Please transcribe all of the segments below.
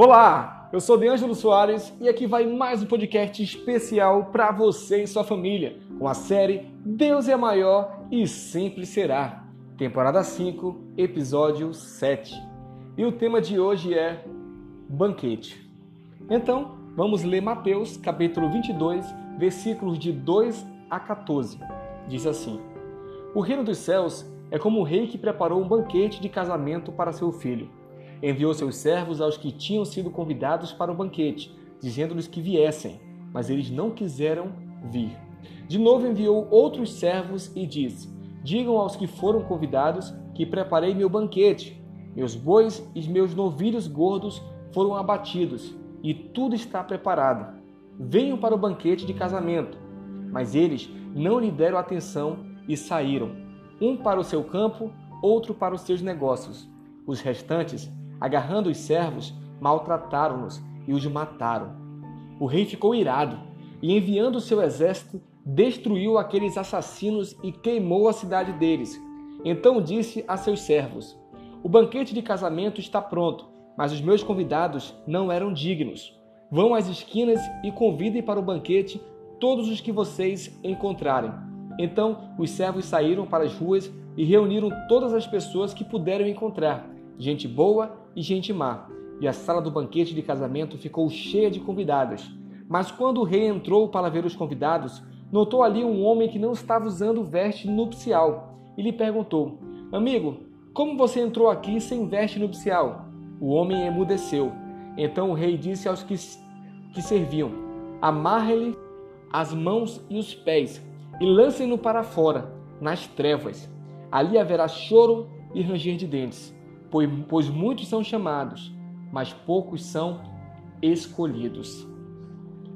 Olá, eu sou Deângelo Soares e aqui vai mais um podcast especial para você e sua família, com a série Deus é maior e sempre será, temporada 5, episódio 7. E o tema de hoje é banquete. Então, vamos ler Mateus, capítulo 22, versículos de 2 a 14. Diz assim: O reino dos céus é como um rei que preparou um banquete de casamento para seu filho Enviou seus servos aos que tinham sido convidados para o banquete, dizendo-lhes que viessem, mas eles não quiseram vir. De novo enviou outros servos e disse: Digam aos que foram convidados que preparei meu banquete. Meus bois e meus novilhos gordos foram abatidos, e tudo está preparado. Venham para o banquete de casamento. Mas eles não lhe deram atenção e saíram, um para o seu campo, outro para os seus negócios. Os restantes agarrando os servos, maltrataram-nos e os mataram. O rei ficou irado e, enviando seu exército, destruiu aqueles assassinos e queimou a cidade deles. Então disse a seus servos: O banquete de casamento está pronto, mas os meus convidados não eram dignos. Vão às esquinas e convidem para o banquete todos os que vocês encontrarem. Então os servos saíram para as ruas e reuniram todas as pessoas que puderam encontrar, gente boa e gente má, e a sala do banquete de casamento ficou cheia de convidados. Mas quando o rei entrou para ver os convidados, notou ali um homem que não estava usando veste nupcial e lhe perguntou: Amigo, como você entrou aqui sem veste nupcial? O homem emudeceu. Então o rei disse aos que, que serviam: Amarre-lhe as mãos e os pés e lancem-no para fora, nas trevas. Ali haverá choro e ranger de dentes pois muitos são chamados, mas poucos são escolhidos.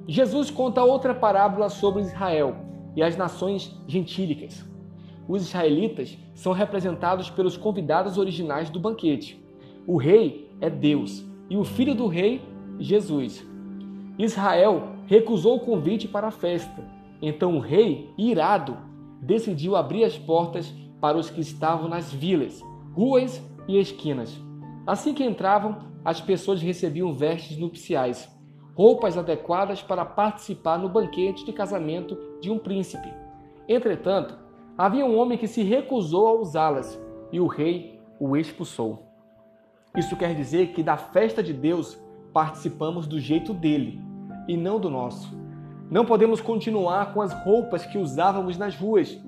Jesus conta outra parábola sobre Israel e as nações gentílicas. Os israelitas são representados pelos convidados originais do banquete. O rei é Deus e o filho do rei, Jesus. Israel recusou o convite para a festa. Então o rei, irado, decidiu abrir as portas para os que estavam nas vilas, ruas e esquinas. Assim que entravam, as pessoas recebiam vestes nupciais, roupas adequadas para participar no banquete de casamento de um príncipe. Entretanto, havia um homem que se recusou a usá-las e o rei o expulsou. Isso quer dizer que da festa de Deus participamos do jeito dele e não do nosso. Não podemos continuar com as roupas que usávamos nas ruas.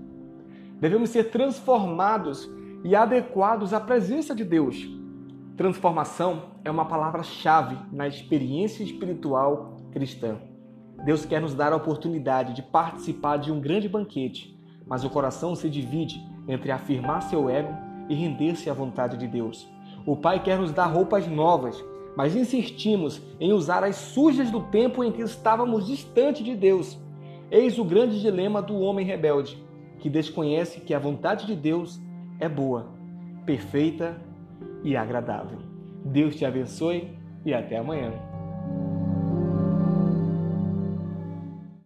Devemos ser transformados e adequados à presença de Deus. Transformação é uma palavra-chave na experiência espiritual cristã. Deus quer nos dar a oportunidade de participar de um grande banquete, mas o coração se divide entre afirmar seu ego e render-se à vontade de Deus. O Pai quer nos dar roupas novas, mas insistimos em usar as sujas do tempo em que estávamos distante de Deus. Eis o grande dilema do homem rebelde, que desconhece que a vontade de Deus é boa, perfeita e agradável. Deus te abençoe e até amanhã.